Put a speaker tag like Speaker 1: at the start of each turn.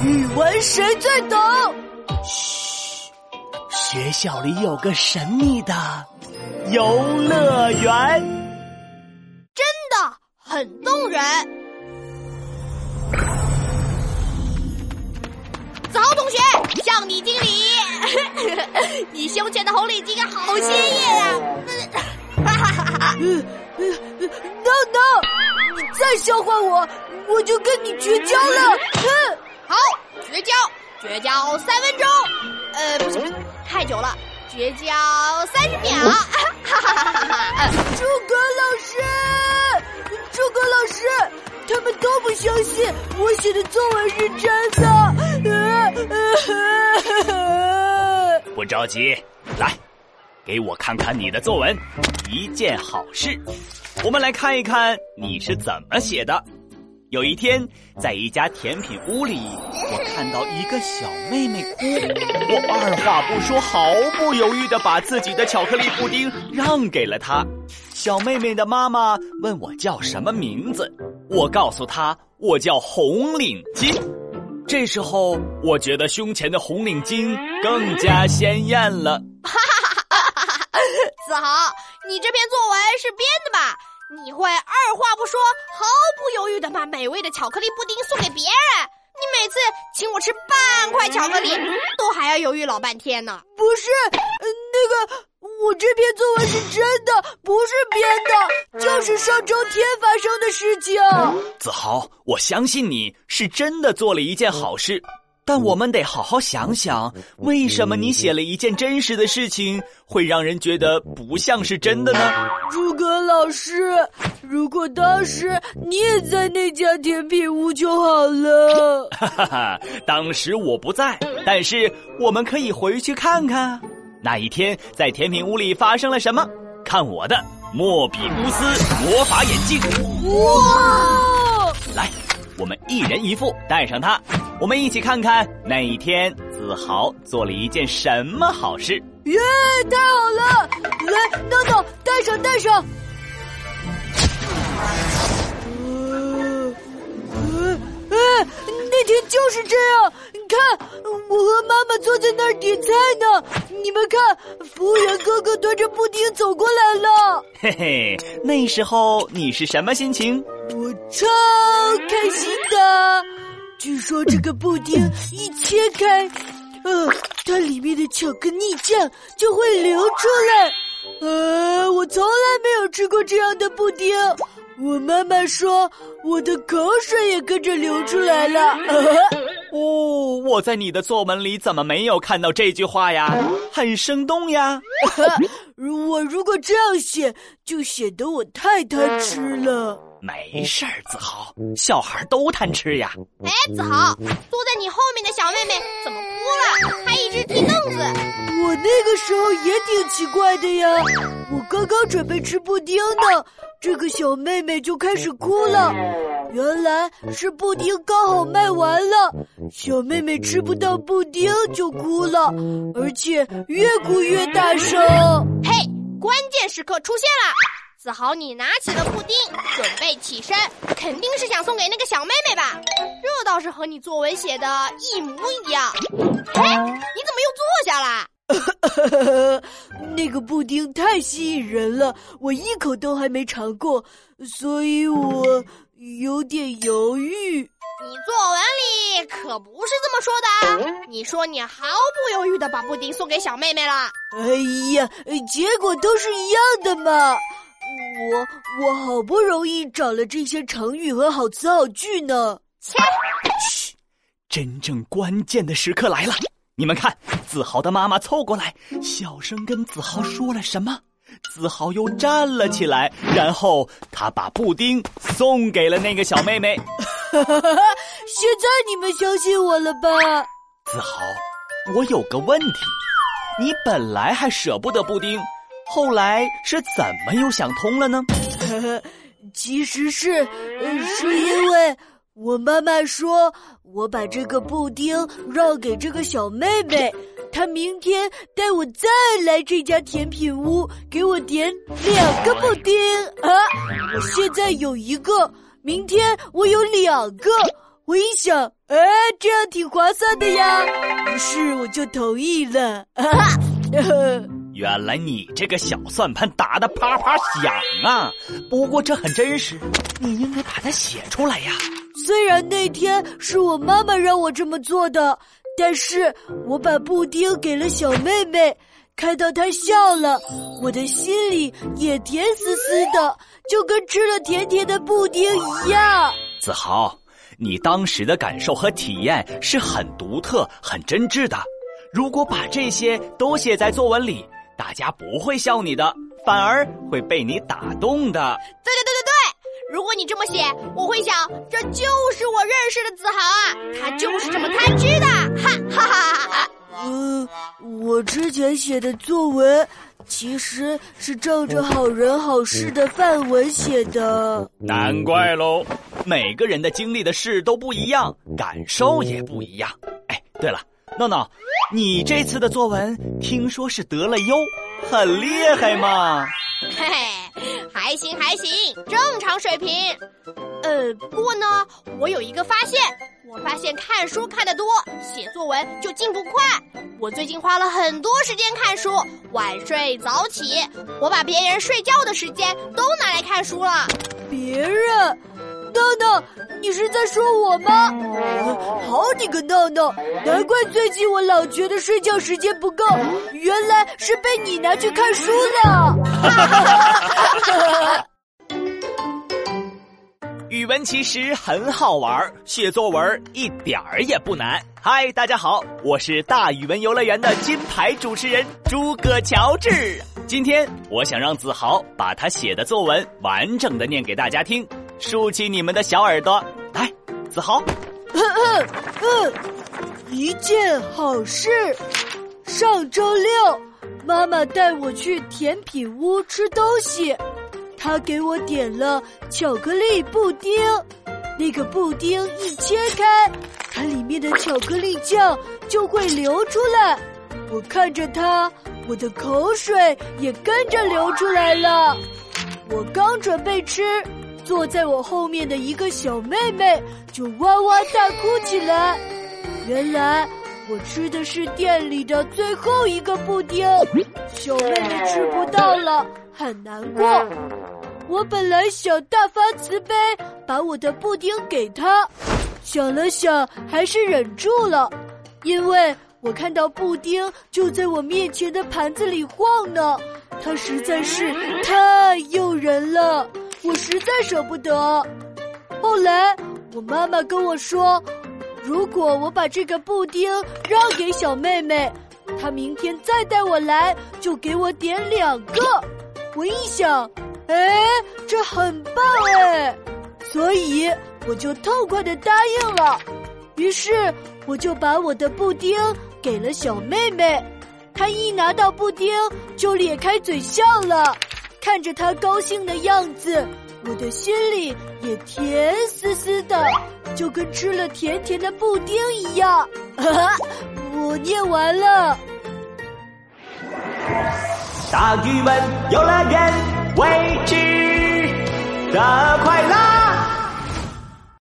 Speaker 1: 语文谁最懂？嘘，学校里有个神秘的游乐园，
Speaker 2: 真的很动人。子豪同学，向你敬礼。你胸前的红领巾好鲜艳啊！
Speaker 1: 哈哈哈哈哈！No No，你再笑话我，我就跟你绝交了。
Speaker 2: 绝交，绝交三分钟。呃，不行，太久了，绝交三十秒。哈哈哈哈哈！
Speaker 1: 诸葛老师，诸葛老师，他们都不相信我写的作文是真
Speaker 3: 的。呃呃不着急，来。给我看看你的作文，一件好事。我们来看一看你是怎么写的。有一天，在一家甜品屋里，我看到一个小妹妹哭，我二话不说，毫不犹豫的把自己的巧克力布丁让给了她。小妹妹的妈妈问我叫什么名字，我告诉她我叫红领巾。这时候，我觉得胸前的红领巾更加鲜艳了。
Speaker 2: 哈哈哈哈哈子豪，你这篇作文是编的吧？你会二话不说、毫不犹豫的把美味的巧克力布丁送给别人？你每次请我吃半块巧克力，都还要犹豫老半天呢。
Speaker 1: 不是，那个，我这篇作文是真的，不是编的，就是上周天发生的事情。
Speaker 3: 子豪，我相信你是真的做了一件好事。但我们得好好想想，为什么你写了一件真实的事情，会让人觉得不像是真的呢？
Speaker 1: 诸葛老师，如果当时你也在那家甜品屋就好了。哈哈
Speaker 3: 哈，当时我不在，但是我们可以回去看看，那一天在甜品屋里发生了什么。看我的莫比乌斯魔法眼镜！哇！来，我们一人一副，戴上它。我们一起看看那一天，子豪做了一件什么好事。
Speaker 1: 耶，太好了！来，闹闹，戴上，戴上。呃，呃，呃，那天就是这样。你看，我和妈妈坐在那儿点菜呢。你们看，服务员哥哥端着布丁走过来了。
Speaker 3: 嘿嘿，那时候你是什么心情？
Speaker 1: 我超开心的。据说这个布丁一切开，呃，它里面的巧克力酱就会流出来。呃，我从来没有吃过这样的布丁。我妈妈说，我的口水也跟着流出来了。
Speaker 3: 哦，我在你的作文里怎么没有看到这句话呀？很生动呀。
Speaker 1: 我如果这样写，就显得我太贪吃了。
Speaker 3: 没事儿，子豪，小孩都贪吃呀。
Speaker 2: 哎，子豪，坐在你后面的小妹妹怎么哭了？她一直踢凳子。
Speaker 1: 我那个时候也挺奇怪的呀。我刚刚准备吃布丁呢，这个小妹妹就开始哭了。原来是布丁刚好卖完了，小妹妹吃不到布丁就哭了，而且越哭越大声。
Speaker 2: 嘿，关键时刻出现了。子豪，你拿起了布丁，准备起身，肯定是想送给那个小妹妹吧？这倒是和你作文写的一模一样。哎，你怎么又坐下
Speaker 1: 了？那个布丁太吸引人了，我一口都还没尝过，所以我有点犹豫。
Speaker 2: 你作文里可不是这么说的，你说你毫不犹豫的把布丁送给小妹妹了。
Speaker 1: 哎呀，结果都是一样的嘛。我我好不容易找了这些成语和好词好句呢。切！
Speaker 3: 嘘，真正关键的时刻来了。你们看，子豪的妈妈凑过来，小声跟子豪说了什么？子豪又站了起来，然后他把布丁送给了那个小妹妹。
Speaker 1: 现在你们相信我了吧？
Speaker 3: 子豪，我有个问题，你本来还舍不得布丁。后来是怎么又想通了呢？
Speaker 1: 其实是，是因为我妈妈说，我把这个布丁让给这个小妹妹，她明天带我再来这家甜品屋，给我点两个布丁啊！我现在有一个，明天我有两个，我一想，哎，这样挺划算的呀，于是我就同意了。
Speaker 3: 原来你这个小算盘打得啪啪响啊！不过这很真实，你应该把它写出来呀。
Speaker 1: 虽然那天是我妈妈让我这么做的，但是我把布丁给了小妹妹，看到她笑了，我的心里也甜丝丝的，就跟吃了甜甜的布丁一样。
Speaker 3: 子豪。你当时的感受和体验是很独特、很真挚的。如果把这些都写在作文里，大家不会笑你的，反而会被你打动的。
Speaker 2: 对对对对对！如果你这么写，我会想，这就是我认识的子豪啊，他就是这么贪吃的，哈哈哈哈哈！
Speaker 1: 嗯，我之前写的作文。其实是照着好人好事的范文写的，
Speaker 3: 难怪喽。每个人的经历的事都不一样，感受也不一样。哎，对了，闹闹，你这次的作文听说是得了优，很厉害嘛？
Speaker 2: 嘿 嘿，还行还行，正常水平。呃，不过呢，我有一个发现。我发现看书看得多，写作文就进步快。我最近花了很多时间看书，晚睡早起，我把别人睡觉的时间都拿来看书了。
Speaker 1: 别人，闹闹，你是在说我吗？好你个闹闹，难怪最近我老觉得睡觉时间不够，原来是被你拿去看书了。
Speaker 3: 语文其实很好玩，写作文一点儿也不难。嗨，大家好，我是大语文游乐园的金牌主持人诸葛乔治。今天我想让子豪把他写的作文完整的念给大家听，竖起你们的小耳朵来，子豪。嗯
Speaker 1: 嗯，一件好事。上周六，妈妈带我去甜品屋吃东西。她给我点了巧克力布丁，那个布丁一切开，它里面的巧克力酱就会流出来。我看着它，我的口水也跟着流出来了。我刚准备吃，坐在我后面的一个小妹妹就哇哇大哭起来。原来我吃的是店里的最后一个布丁，小妹妹吃不到了，很难过。我本来想大发慈悲，把我的布丁给她，想了想，还是忍住了，因为我看到布丁就在我面前的盘子里晃呢，它实在是太诱人了，我实在舍不得。后来我妈妈跟我说，如果我把这个布丁让给小妹妹，她明天再带我来，就给我点两个。我一想。哎，这很棒哎，所以我就痛快的答应了。于是我就把我的布丁给了小妹妹，她一拿到布丁就咧开嘴笑了。看着他高兴的样子，我的心里也甜丝丝的，就跟吃了甜甜的布丁一样。哈 哈我念完了。
Speaker 4: 大语文游乐园。未知的快乐。